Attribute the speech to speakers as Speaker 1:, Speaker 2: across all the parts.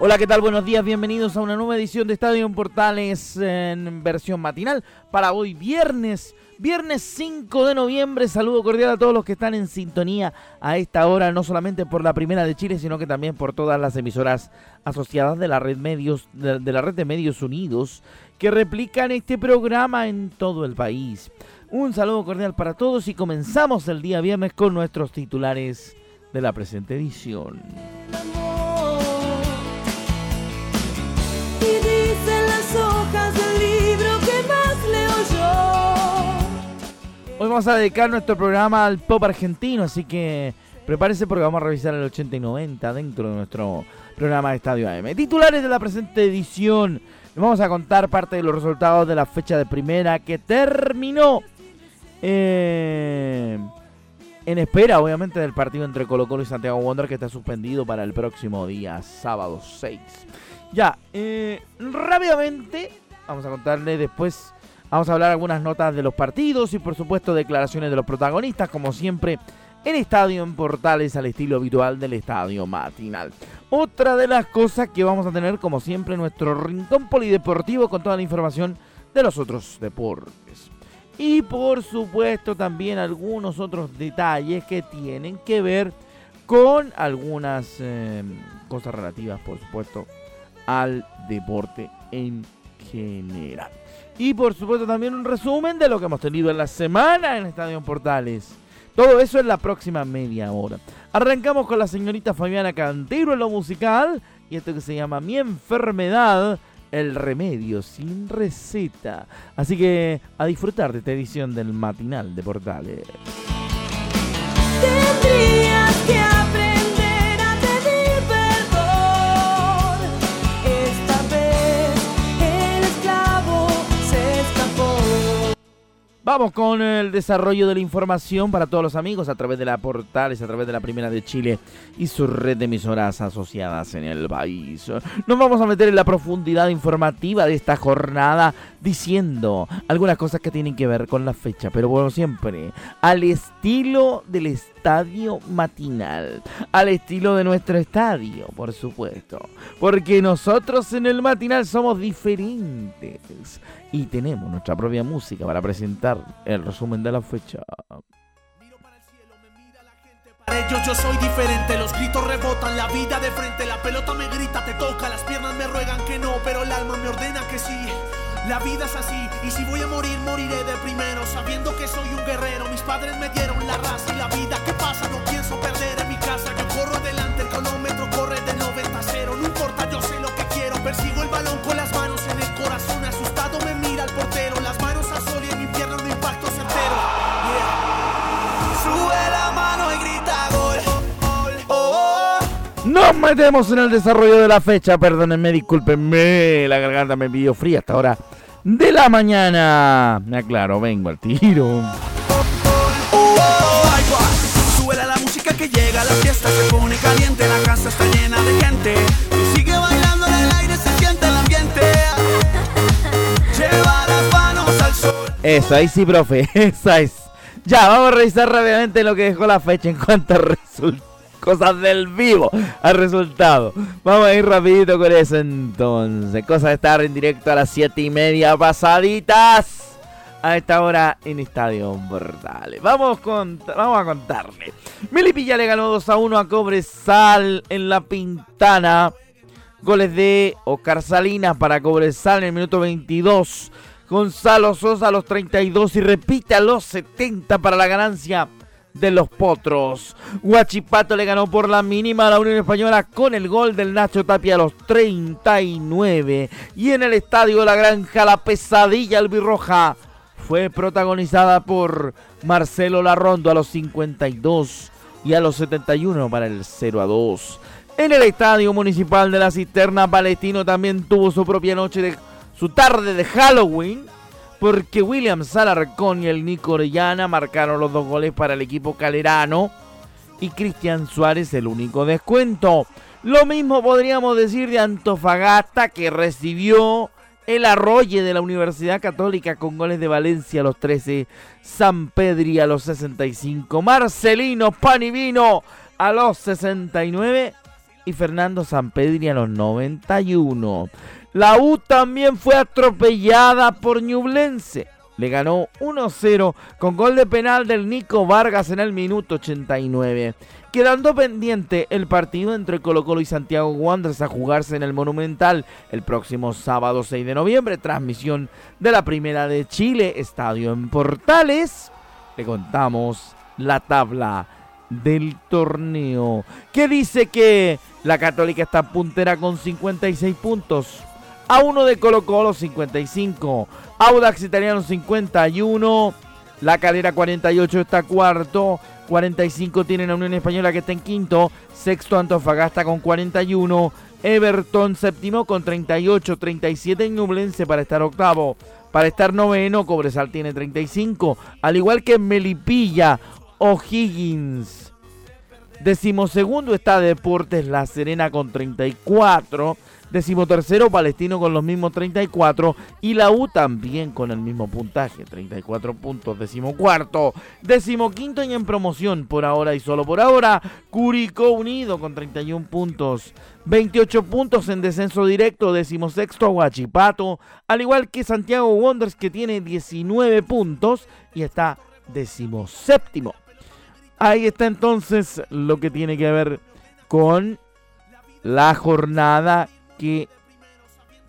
Speaker 1: Hola, ¿qué tal? Buenos días, bienvenidos a una nueva edición de Estadio en Portales en versión matinal para hoy viernes, viernes 5 de noviembre. Saludo cordial a todos los que están en sintonía a esta hora, no solamente por la primera de Chile, sino que también por todas las emisoras asociadas de la red medios de la red de Medios Unidos que replican este programa en todo el país. Un saludo cordial para todos y comenzamos el día viernes con nuestros titulares de la presente edición. hojas del libro que más leo yo. Hoy vamos a dedicar nuestro programa al pop argentino, así que prepárese porque vamos a revisar el 80 y 90 dentro de nuestro programa de Estadio AM. Titulares de la presente edición. Vamos a contar parte de los resultados de la fecha de primera que terminó. Eh, en espera, obviamente, del partido entre Colo Colo y Santiago Wonder que está suspendido para el próximo día, sábado 6. Ya, eh, rápidamente, vamos a contarle después, vamos a hablar algunas notas de los partidos y por supuesto declaraciones de los protagonistas, como siempre, en Estadio en Portales al estilo habitual del Estadio Matinal. Otra de las cosas que vamos a tener, como siempre, nuestro rincón polideportivo con toda la información de los otros deportes. Y por supuesto también algunos otros detalles que tienen que ver con algunas eh, cosas relativas, por supuesto, al deporte en general. Y por supuesto también un resumen de lo que hemos tenido en la semana en Estadio Portales. Todo eso en la próxima media hora. Arrancamos con la señorita Fabiana Cantero en lo musical y esto que se llama Mi enfermedad, el remedio sin receta. Así que a disfrutar de esta edición del matinal de Portales. Vamos con el desarrollo de la información para todos los amigos a través de la Portales, a través de la Primera de Chile y su red de emisoras asociadas en el país. Nos vamos a meter en la profundidad informativa de esta jornada diciendo algunas cosas que tienen que ver con la fecha, pero bueno, siempre al estilo del estadio matinal, al estilo de nuestro estadio, por supuesto, porque nosotros en el matinal somos diferentes y tenemos nuestra propia música para presentar el resumen de la fecha.
Speaker 2: Ellos yo soy diferente, los gritos rebotan, la vida de frente, la pelota me grita, te toca, las piernas me ruegan que no, pero el alma me ordena que sí. La vida es así, y si voy a morir, moriré de primero, sabiendo que soy un guerrero. Mis padres me dieron la raza y la vida que pasa, no pienso perder en mi casa. Yo corro adelante, el cronómetro corre de 90 a 0. No importa,
Speaker 1: Nos metemos en el desarrollo de la fecha, perdónenme, discúlpenme, la garganta me pidió fría hasta ahora de la mañana. Me aclaro, vengo al tiro.
Speaker 2: Sube la música que llega, la fiesta se pone caliente, la casa está llena de gente. Sigue bailando en el aire, se siente el ambiente. Lleva las manos al sol.
Speaker 1: Eso, ahí sí, profe, esa es. Ya, vamos a revisar rápidamente lo que dejó la fecha en cuanto a resultados cosas del vivo al resultado. Vamos a ir rapidito con eso entonces. Cosa de estar en directo a las 7 y media pasaditas. A esta hora en Estadio Portales. Vamos, con, vamos a contarle. Melipilla le ganó 2 a 1 a Cobresal en la Pintana. Goles de Oscar Salinas para Cobresal en el minuto 22. Gonzalo Sosa a los 32 y repite a los 70 para la ganancia de los Potros. Huachipato le ganó por la mínima a la Unión Española con el gol del Nacho Tapia a los 39. Y en el estadio La Granja, la pesadilla albirroja fue protagonizada por Marcelo Larrondo a los 52 y a los 71 para el 0 a 2. En el estadio municipal de la Cisterna, Palestino también tuvo su propia noche de su tarde de Halloween porque William Salarcón y el Nico Orellana marcaron los dos goles para el equipo calerano y Cristian Suárez el único descuento. Lo mismo podríamos decir de Antofagasta que recibió el arroye de la Universidad Católica con goles de Valencia a los 13, San Pedri a los 65, Marcelino Panivino a los 69 y Fernando San Pedri a los 91. La U también fue atropellada por Ñublense. Le ganó 1-0 con gol de penal del Nico Vargas en el minuto 89. Quedando pendiente el partido entre Colo Colo y Santiago Wanderers a jugarse en el Monumental el próximo sábado 6 de noviembre. Transmisión de la Primera de Chile, Estadio en Portales. Le contamos la tabla del torneo. Que dice que la Católica está puntera con 56 puntos a uno de Colo Colo 55, Audax Italiano 51, La Calera 48 está cuarto, 45 tienen la Unión Española que está en quinto, sexto Antofagasta con 41, Everton séptimo con 38, 37 Ñublense para estar octavo. Para estar noveno, Cobresal tiene 35, al igual que Melipilla, O'Higgins. Decimosegundo está Deportes La Serena con 34 tercero Palestino con los mismos 34 y la U también con el mismo puntaje, 34 puntos. Decimocuarto, decimoquinto y en promoción por ahora y solo por ahora, Curicó Unido con 31 puntos. 28 puntos en descenso directo, decimosexto Huachipato, al igual que Santiago Wonders que tiene 19 puntos y está decimoséptimo. Ahí está entonces lo que tiene que ver con la jornada que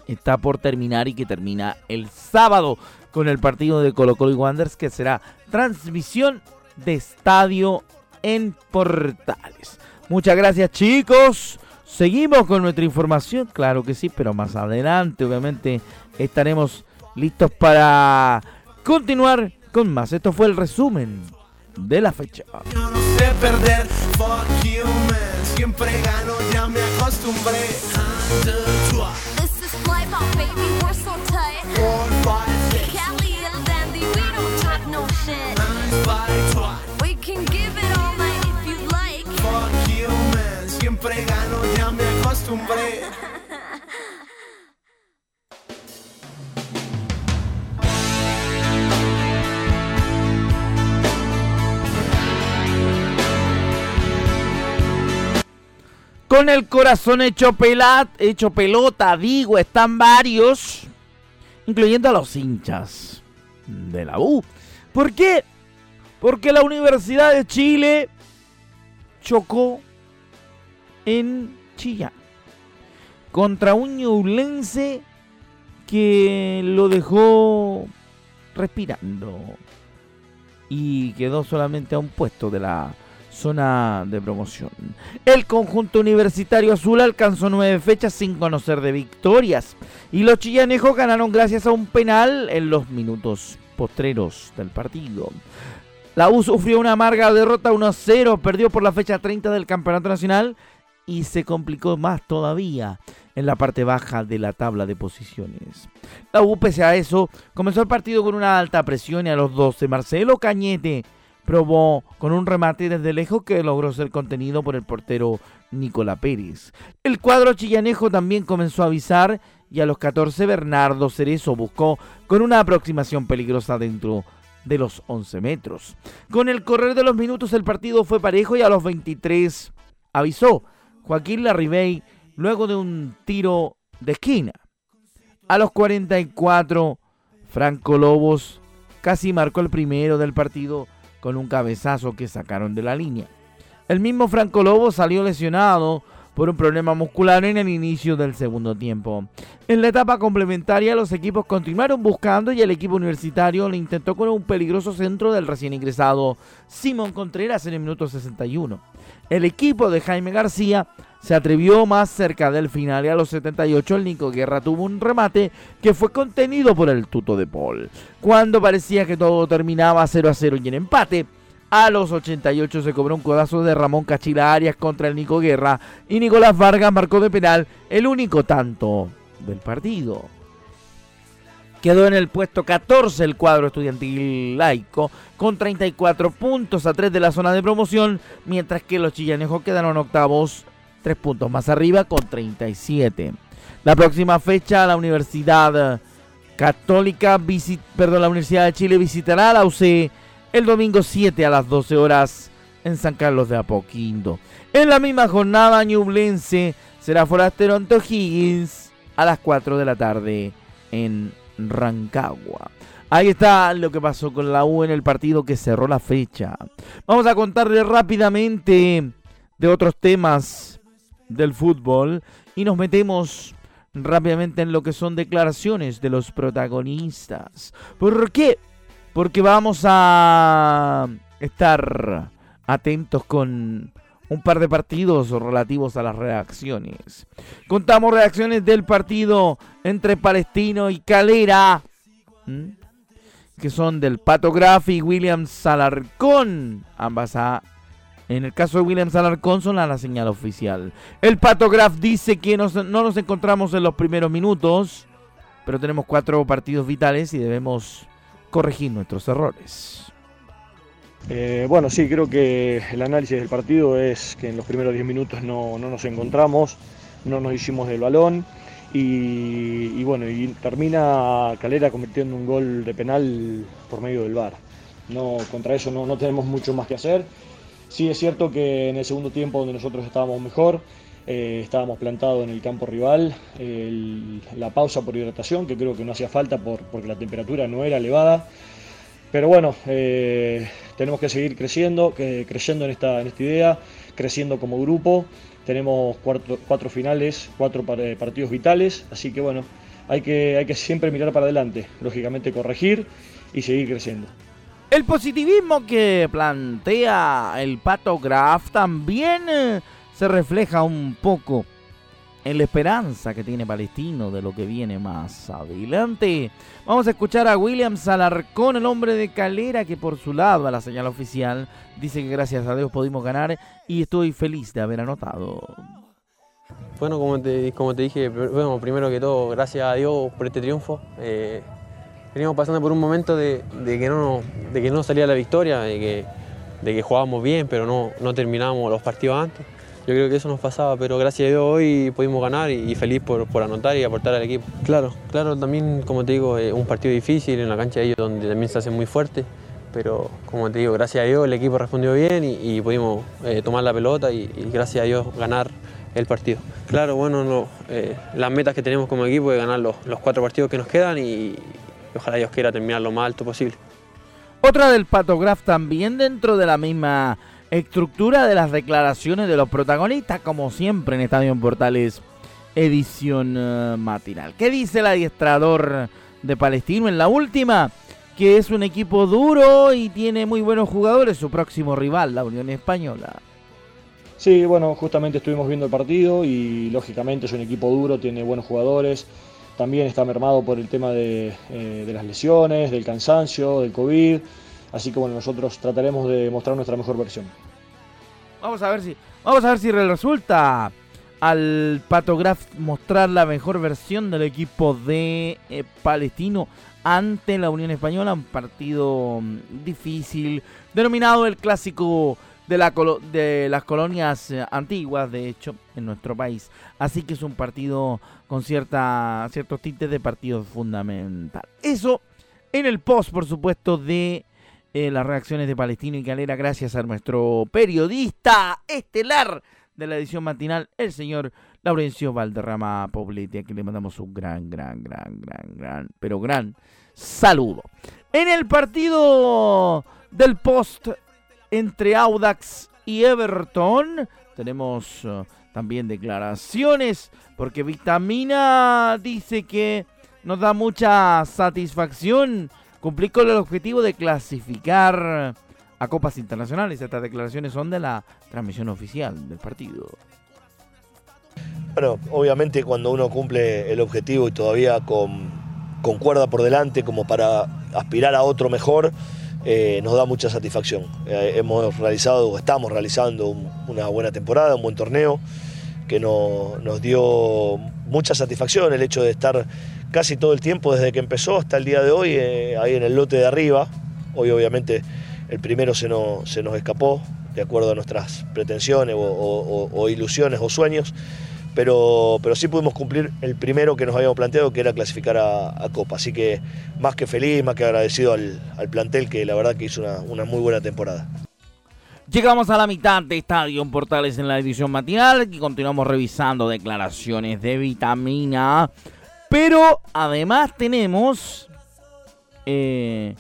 Speaker 1: está por terminar y que termina el sábado con el partido de Colo Colo y Wanderers que será transmisión de estadio en Portales. Muchas gracias chicos. Seguimos con nuestra información, claro que sí, pero más adelante obviamente estaremos listos para continuar con más. Esto fue el resumen de la fecha. Siempre gano, ya me acostumbré. This is life, oh baby, we're so tight. Cali and Dandy, we don't talk no shit. We can give it all night if you like. Fuck you, man. Siempre gano, ya me acostumbré. Con el corazón hecho, pelat, hecho pelota, digo, están varios, incluyendo a los hinchas de la U. ¿Por qué? Porque la Universidad de Chile chocó en Chillán contra un ñublense que lo dejó respirando y quedó solamente a un puesto de la zona de promoción. El conjunto universitario azul alcanzó nueve fechas sin conocer de victorias y los chillanejos ganaron gracias a un penal en los minutos postreros del partido. La U sufrió una amarga derrota 1-0, perdió por la fecha 30 del Campeonato Nacional y se complicó más todavía en la parte baja de la tabla de posiciones. La U, pese a eso, comenzó el partido con una alta presión y a los 12 Marcelo Cañete probó con un remate desde lejos que logró ser contenido por el portero Nicola Pérez. El cuadro chillanejo también comenzó a avisar y a los 14 Bernardo Cerezo buscó con una aproximación peligrosa dentro de los 11 metros. Con el correr de los minutos el partido fue parejo y a los 23 avisó Joaquín Larribey luego de un tiro de esquina. A los 44 Franco Lobos casi marcó el primero del partido con un cabezazo que sacaron de la línea. El mismo Franco Lobo salió lesionado por un problema muscular en el inicio del segundo tiempo. En la etapa complementaria los equipos continuaron buscando y el equipo universitario le intentó con un peligroso centro del recién ingresado Simón Contreras en el minuto 61. El equipo de Jaime García se atrevió más cerca del final y a los 78 el Nico Guerra tuvo un remate que fue contenido por el tuto de Paul. Cuando parecía que todo terminaba 0 a 0 y en empate, a los 88 se cobró un codazo de Ramón Cachila Arias contra el Nico Guerra y Nicolás Vargas marcó de penal el único tanto del partido. Quedó en el puesto 14 el cuadro estudiantil laico con 34 puntos a 3 de la zona de promoción, mientras que los chillanejos quedaron octavos, 3 puntos más arriba con 37. La próxima fecha la Universidad Católica, perdón, la Universidad de Chile visitará a la UC el domingo 7 a las 12 horas en San Carlos de Apoquindo. En la misma jornada, Ñublense será forastero ante O'Higgins a las 4 de la tarde en Rancagua. Ahí está lo que pasó con la U en el partido que cerró la fecha. Vamos a contarle rápidamente de otros temas del fútbol y nos metemos rápidamente en lo que son declaraciones de los protagonistas. ¿Por qué? Porque vamos a estar atentos con un par de partidos relativos a las reacciones. Contamos reacciones del partido entre Palestino y Calera, que son del Pato y William Salarcón. Ambas en el caso de William Salarcón son a la señal oficial. El Pato dice que no nos encontramos en los primeros minutos, pero tenemos cuatro partidos vitales y debemos corregir nuestros errores.
Speaker 3: Eh, bueno, sí, creo que el análisis del partido es que en los primeros 10 minutos no, nos encontramos, no nos hicimos del balón y, bueno, y termina Calera convirtiendo un gol de penal por medio del VAR. No, contra eso no, no tenemos mucho más que hacer. Sí es cierto que en el segundo tiempo donde nosotros estábamos mejor, eh, estábamos plantados en el campo rival, la pausa por hidratación, que creo que no hacía falta por, porque la temperatura no era elevada. Pero bueno, eh, tenemos que seguir creciendo, creciendo en esta, en esta idea, creciendo como grupo. Tenemos cuatro, finales, cuatro eh, partidos vitales, así que bueno, hay que, hay que siempre mirar para adelante, lógicamente corregir y seguir creciendo.
Speaker 1: El positivismo que plantea el Pato Graf también se refleja un poco en la esperanza que tiene Palestino de lo que viene más adelante. Vamos a escuchar a William Salarcón, el hombre de Calera, que por su lado a la señal oficial dice que gracias a Dios pudimos ganar y estoy feliz de haber anotado.
Speaker 4: Bueno, como te, como te dije, bueno, primero que todo, gracias a Dios por este triunfo. Eh, veníamos pasando por un momento de, que no, de que no salía la victoria, de que, de que jugábamos bien, pero no, no terminábamos los partidos antes. Yo creo que eso nos pasaba, pero gracias a Dios hoy pudimos ganar y, feliz por, anotar y aportar al equipo. Claro, claro, también como te digo, es un partido difícil en la cancha de ellos donde también se hace muy fuerte, pero como te digo, gracias a Dios el equipo respondió bien y, pudimos eh, tomar la pelota y, gracias a Dios ganar el partido. Claro, bueno, eh, las metas que tenemos como equipo es ganar los, cuatro partidos que nos quedan y, ojalá Dios quiera terminar lo más alto posible.
Speaker 1: Otra del Patograph también dentro de la misma Estructura de las declaraciones de los protagonistas, como siempre en Estadio en Portales, edición eh, matinal. ¿Qué dice el adiestrador de Palestino en la última? Que es un equipo duro y tiene muy buenos jugadores, su próximo rival, la Unión Española.
Speaker 3: Sí, bueno, justamente estuvimos viendo el partido y lógicamente es un equipo duro, tiene buenos jugadores. También está mermado por el tema de, eh, de las lesiones, del cansancio, del COVID. Así que bueno, nosotros trataremos de mostrar nuestra mejor versión.
Speaker 1: Vamos a ver si, vamos a ver si resulta al Patograph mostrar la mejor versión del equipo de eh, Palestino ante la Unión Española, un partido mm, difícil, denominado el clásico de, la de las colonias eh, antiguas, de hecho, en nuestro país. Así que es un partido con cierta, ciertos tintes de partido fundamental. Eso en el post, por supuesto, de eh, las reacciones de Palestino y Calera gracias a nuestro periodista estelar de la edición matinal, el señor Laurencio Valderrama Poblete, a quien le mandamos un gran, gran, gran, gran, gran, pero gran saludo. En el partido del post entre Audax y Everton, tenemos uh, también declaraciones, porque Vitamina dice que nos da mucha satisfacción cumplir con el objetivo de clasificar a copas internacionales. Estas declaraciones son de la transmisión oficial del partido.
Speaker 5: Bueno, obviamente cuando uno cumple el objetivo y todavía con, con cuerda por delante como para aspirar a otro mejor, eh, nos da mucha satisfacción. Eh, hemos realizado, estamos realizando una buena temporada, un buen torneo, que nos dio mucha satisfacción el hecho de estar casi todo el tiempo desde que empezó hasta el día de hoy, eh, ahí en el lote de arriba. Hoy obviamente el primero se nos, se nos escapó, de acuerdo a nuestras pretensiones o ilusiones o sueños pero, pero sí pudimos cumplir el primero que nos habíamos planteado, que era clasificar a, Copa. Así que más que feliz, más que agradecido al, plantel, que la verdad que hizo una, muy buena temporada.
Speaker 1: Llegamos a la mitad de Estadio Portales en la edición matinal y continuamos revisando declaraciones de vitamina. Pero además tenemos eh,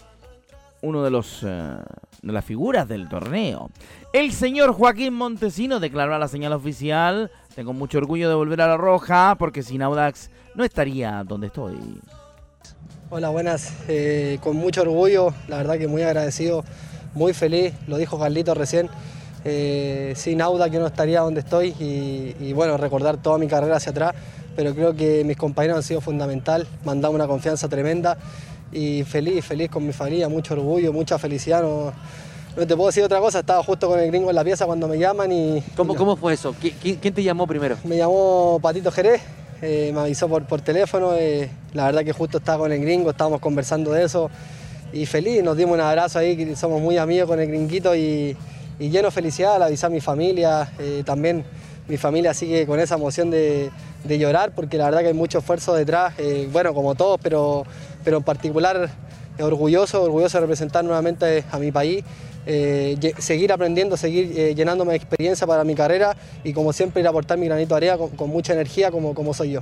Speaker 1: uno de los eh, de las figuras del torneo. El señor Joaquín Montesino declaró a la señal oficial tengo mucho orgullo de volver a la roja porque sin Audax no estaría donde estoy.
Speaker 6: Hola, buenas. Eh, con mucho orgullo, la verdad que muy agradecido, muy feliz, lo dijo Carlito recién. Eh, sin Audax yo no estaría donde estoy y, bueno, recordar toda mi carrera hacia atrás, pero creo que mis compañeros han sido fundamental, me han dado una confianza tremenda y feliz, feliz con mi familia, mucho orgullo, mucha felicidad. No te puedo decir otra cosa, estaba justo con el gringo en la pieza cuando me llaman y...
Speaker 1: ¿Cómo, ¿cómo fue eso? ¿Quién, te llamó primero?
Speaker 6: Me llamó Patito Jerez, eh, me avisó por, por teléfono, eh, la verdad que justo estaba con el gringo, estábamos conversando de eso y feliz, nos dimos un abrazo ahí, somos muy amigos con el gringuito y, lleno de felicidad al avisar a mi familia, eh, también mi familia sigue con esa emoción de, llorar porque la verdad que hay mucho esfuerzo detrás, bueno, como todos, pero, pero en particular orgulloso, orgulloso de representar nuevamente a mi país eh, seguir aprendiendo, seguir eh, llenándome de experiencia para mi carrera y como siempre ir a aportar mi granito de arena con, mucha energía como, como soy yo.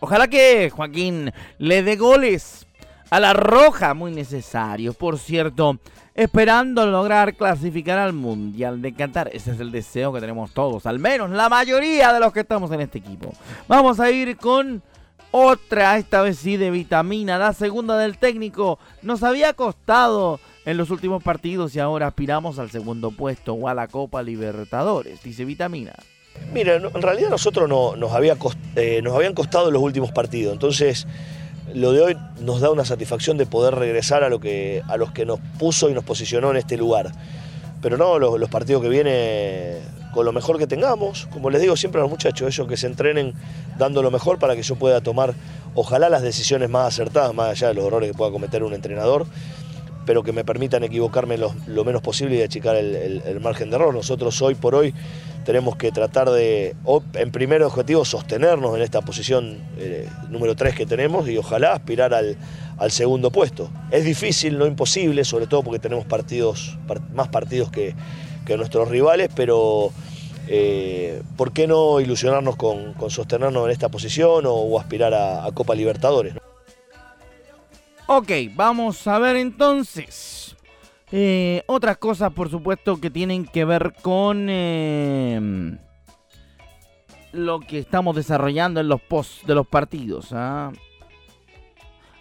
Speaker 1: Ojalá que Joaquín le dé goles a la roja, muy necesario, por cierto, esperando lograr clasificar al Mundial de Qatar. Ese es el deseo que tenemos todos, al menos la mayoría de los que estamos en este equipo. Vamos a ir con otra, esta vez sí de vitamina, la segunda del técnico. Nos había costado en los últimos partidos y ahora aspiramos al segundo puesto o a la Copa Libertadores, dice Vitamina.
Speaker 5: Mira, en realidad nosotros no, nos, había eh, nos habían costado los últimos partidos, entonces lo de hoy nos da una satisfacción de poder regresar a, lo que, a los que nos puso y nos posicionó en este lugar. Pero no, los, los partidos que vienen con lo mejor que tengamos, como les digo siempre a los muchachos, ellos que se entrenen dando lo mejor para que yo pueda tomar, ojalá las decisiones más acertadas, más allá de los errores que pueda cometer un entrenador, pero que me permitan equivocarme lo, menos posible y achicar el, margen de error. Nosotros hoy por hoy tenemos que tratar de, en primer objetivo, sostenernos en esta posición eh, número 3 que tenemos y ojalá aspirar al, segundo puesto. Es difícil, no imposible, sobre todo porque tenemos partidos, más partidos que, nuestros rivales, pero eh, ¿por qué no ilusionarnos con, sostenernos en esta posición o, aspirar a, Copa Libertadores?
Speaker 1: Ok, vamos a ver entonces. Eh, otras cosas, por supuesto, que tienen que ver con em, lo que estamos desarrollando en los posts de los partidos. ¿ah?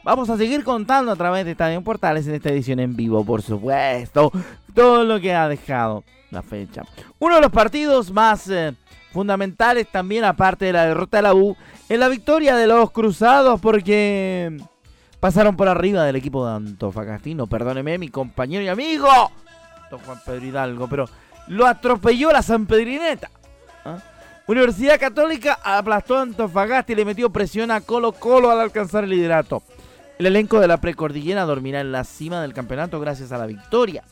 Speaker 1: Vamos a seguir contando a través de Estadio Portales en esta edición en vivo, por supuesto, todo lo que ha dejado la fecha. Uno de los partidos más eh, fundamentales también, aparte de la derrota de la U, es la victoria de los Cruzados, porque pasaron por arriba del equipo de Antofagastino. Perdóneme, mi compañero y amigo, don Juan Pedro Hidalgo, pero lo atropelló la San Pedrineta. ¿ah? Universidad Católica aplastó a Antofagasta y le metió presión a Colo Colo al alcanzar el liderato. El elenco de la precordillera dormirá en la cima del campeonato gracias a la victoria.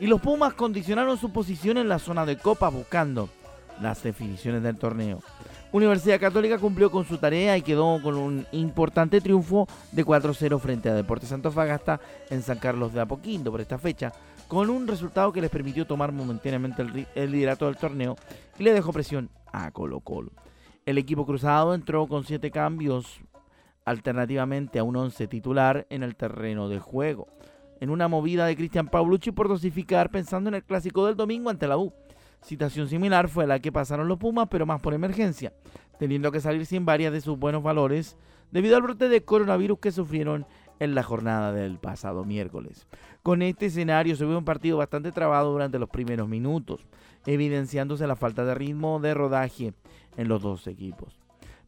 Speaker 1: Y los Pumas condicionaron su posición en la zona de Copa buscando las definiciones del torneo. Universidad Católica cumplió con su tarea y quedó con un importante triunfo de 4-0 frente a Deportes Fagasta en San Carlos de Apoquindo por esta fecha, con un resultado que les permitió tomar momentáneamente el, liderato del torneo y le dejó presión a Colo Colo. El equipo cruzado entró con 7 cambios alternativamente a un 11 titular en el terreno de juego, en una movida de Cristian Paulucci por dosificar pensando en el clásico del domingo ante la U. Situación similar fue la que pasaron los Pumas, pero más por emergencia, teniendo que salir sin varias de sus buenos valores debido al brote de coronavirus que sufrieron en la jornada del pasado miércoles. Con este escenario se vio un partido bastante trabado durante los primeros minutos, evidenciándose la falta de ritmo de rodaje en los dos equipos.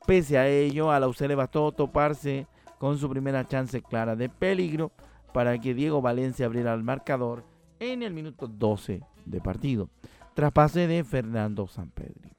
Speaker 1: Pese a ello, a la UC bastó toparse con su primera chance clara de peligro para que Diego Valencia abriera el marcador en el minuto 12 de partido tras pase de Fernando Sampedri.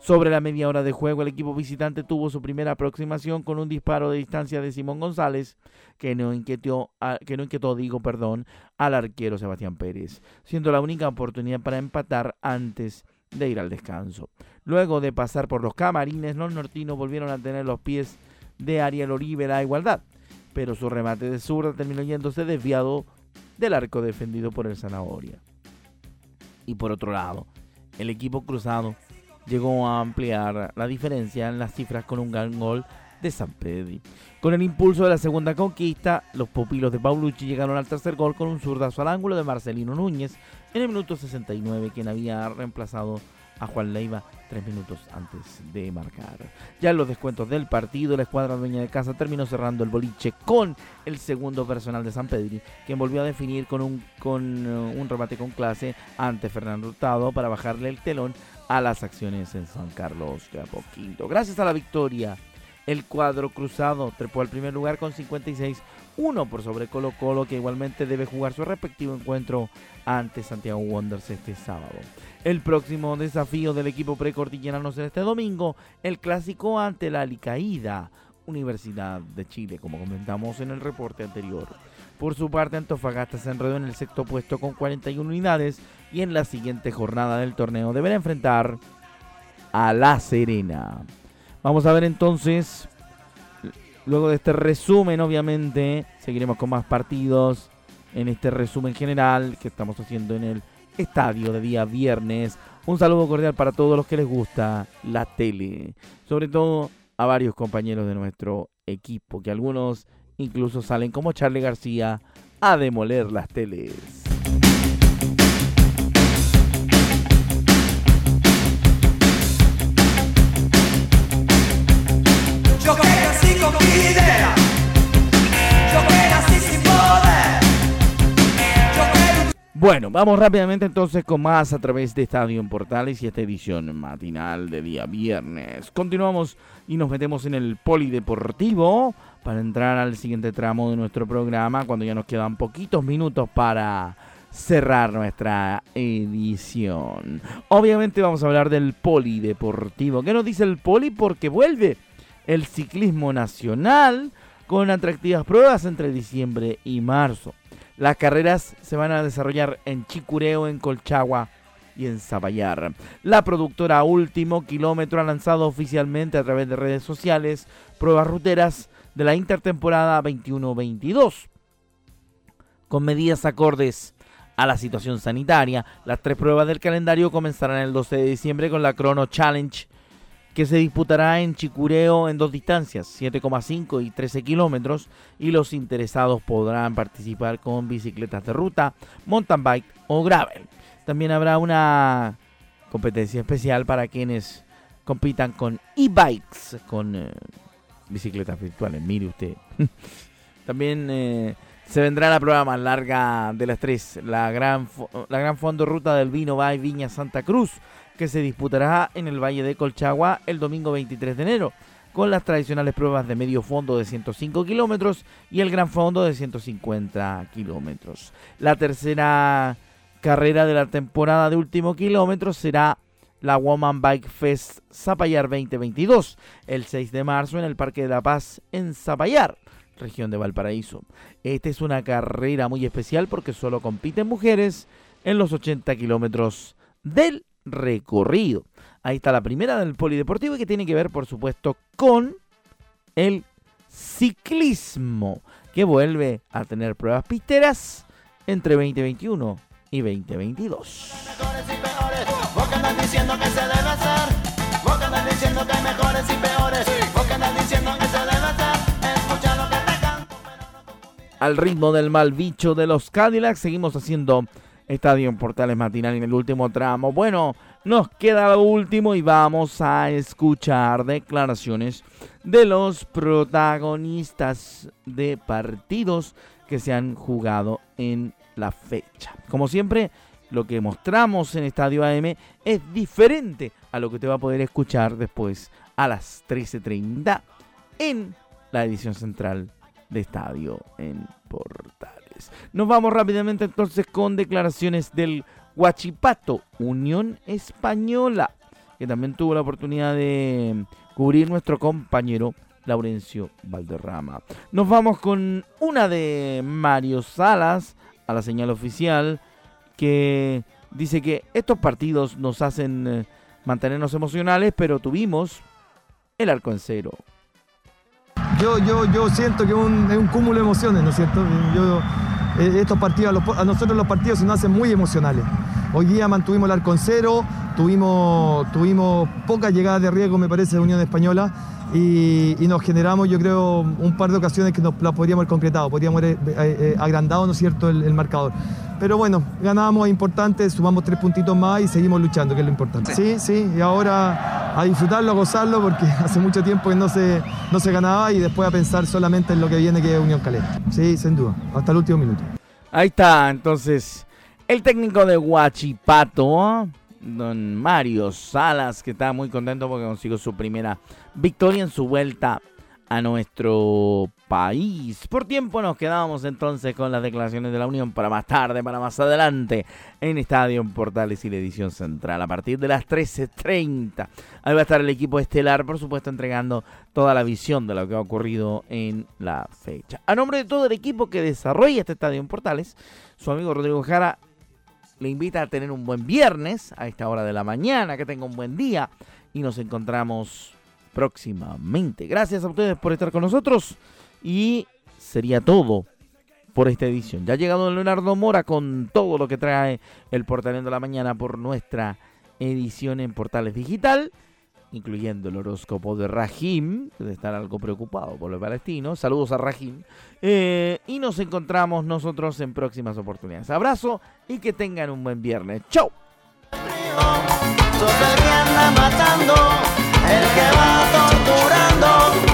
Speaker 1: Sobre la media hora de juego, el equipo visitante tuvo su primera aproximación con un disparo de distancia de Simón González, que no inquietó, que no inquietó digo, perdón, al arquero Sebastián Pérez, siendo la única oportunidad para empatar antes de ir al descanso. Luego de pasar por los camarines, los nortinos volvieron a tener los pies de Ariel Oribe a igualdad, pero su remate de zurda terminó yéndose desviado del arco defendido por el Zanahoria. Y por otro lado, el equipo cruzado llegó a ampliar la diferencia en las cifras con un gran gol de San Pedro. Con el impulso de la segunda conquista, los pupilos de Paulucci llegaron al tercer gol con un zurdazo al ángulo de Marcelino Núñez en el minuto 69, quien había reemplazado a Juan Leiva tres minutos antes de marcar. Ya en los descuentos del partido, la escuadra dueña de casa terminó cerrando el boliche con el segundo personal de San Pedri, quien volvió a definir con un, con, uh, un remate con clase ante Fernando Hurtado para bajarle el telón a las acciones en San Carlos de Apoquinto. Gracias a la victoria, el cuadro cruzado trepó al primer lugar con 56 1 por sobre Colo Colo que igualmente debe jugar su respectivo encuentro ante Santiago Wanderers este sábado. El próximo desafío del equipo precordillerano será este domingo, el clásico ante la Alicaída, Universidad de Chile, como comentamos en el reporte anterior. Por su parte, Antofagasta se enredó en el sexto puesto con 41 unidades y en la siguiente jornada del torneo deberá enfrentar a La Serena. Vamos a ver entonces Luego de este resumen, obviamente, seguiremos con más partidos en este resumen general que estamos haciendo en el estadio de día viernes. Un saludo cordial para todos los que les gusta la tele, sobre todo a varios compañeros de nuestro equipo, que algunos incluso salen como Charlie García a demoler las teles. Bueno, vamos rápidamente entonces con más a través de Estadio en Portales y esta edición matinal de día viernes. Continuamos y nos metemos en el polideportivo para entrar al siguiente tramo de nuestro programa cuando ya nos quedan poquitos minutos para cerrar nuestra edición. Obviamente vamos a hablar del polideportivo. ¿Qué nos dice el poli? Porque vuelve el ciclismo nacional con atractivas pruebas entre diciembre y marzo. Las carreras se van a desarrollar en Chicureo, en Colchagua y en Zabayar. La productora Último Kilómetro ha lanzado oficialmente a través de redes sociales pruebas ruteras de la intertemporada 21-22. Con medidas acordes a la situación sanitaria, las tres pruebas del calendario comenzarán el 12 de diciembre con la Chrono Challenge que se disputará en Chicureo en dos distancias, 7,5 y 13 kilómetros, y los interesados podrán participar con bicicletas de ruta, mountain bike o gravel. También habrá una competencia especial para quienes compitan con e-bikes, con eh, bicicletas virtuales, mire usted. También eh, se vendrá la prueba más larga de las tres, la gran, la gran fondo ruta del vino by Viña Santa Cruz, que se disputará en el Valle de Colchagua el domingo 23 de enero, con las tradicionales pruebas de medio fondo de 105 kilómetros y el gran fondo de 150 kilómetros. La tercera carrera de la temporada de último kilómetro será la Woman Bike Fest Zapallar 2022, el 6 de marzo en el Parque de la Paz en Zapallar, región de Valparaíso. Esta es una carrera muy especial porque solo compiten mujeres en los 80 kilómetros del recorrido. Ahí está la primera del polideportivo y que tiene que ver, por supuesto, con el ciclismo, que vuelve a tener pruebas pisteras entre 2021 y 2022. Al ritmo del mal bicho de los Cadillacs, seguimos haciendo Estadio en Portales Matinal en el último tramo. Bueno, nos queda lo último y vamos a escuchar declaraciones de los protagonistas de partidos que se han jugado en la fecha. Como siempre, lo que mostramos en Estadio AM es diferente a lo que te va a poder escuchar después a las 13.30 en la edición central de Estadio en Nos vamos rápidamente entonces con declaraciones del Huachipato, Unión Española, que también tuvo la oportunidad de cubrir nuestro compañero Laurencio Valderrama. Nos vamos con una de Mario Salas a la señal oficial que dice que estos partidos nos hacen eh, mantenernos emocionales, pero tuvimos el arco en cero.
Speaker 7: Yo, yo, yo siento que es un, cúmulo de emociones, ¿no es cierto? Eh, estos partidos, a, nosotros los partidos se nos hacen muy emocionales. Hoy día mantuvimos el arco cero, tuvimos, tuvimos pocas llegadas de riesgo, me parece, de Unión Española y, nos generamos, yo creo, un par de ocasiones que nos la podríamos haber concretado, podríamos haber eh, eh, agrandado, ¿no es cierto?, el, marcador. Pero bueno, ganamos, es importante, sumamos tres puntitos más y seguimos luchando, que es lo importante. Sí, sí, y ahora a disfrutarlo, a gozarlo, porque hace mucho tiempo que no se, no se ganaba y después a pensar solamente en lo que viene, que es Unión Calera. Sí, sin duda, hasta el último minuto.
Speaker 1: Ahí está, entonces, el técnico de Huachipato don Mario Salas, que está muy contento porque consiguió su primera victoria en su vuelta a nuestro Por tiempo nos quedamos entonces con las declaraciones de la Unión para más tarde, para más adelante, en Estadio Portales y la edición central a partir de las 13.30. Ahí va a estar el equipo estelar, por supuesto, entregando toda la visión de lo que ha ocurrido en la fecha. A nombre de todo el equipo que desarrolla este Estadio Portales, su amigo Rodrigo Jara le invita a tener un buen viernes a esta hora de la mañana, que tenga un buen día y nos encontramos próximamente. Gracias a ustedes por estar con nosotros y sería todo por esta edición. Ya ha llegado Leonardo Mora con todo lo que trae el Portalendo de la Mañana por nuestra edición en Portales Digital incluyendo el horóscopo de Rahim, que debe estar algo preocupado por los palestinos. Saludos a Rahim. Eh, y nos encontramos nosotros en próximas oportunidades. Abrazo y que tengan un buen viernes. ¡Chau! matando, que va torturando.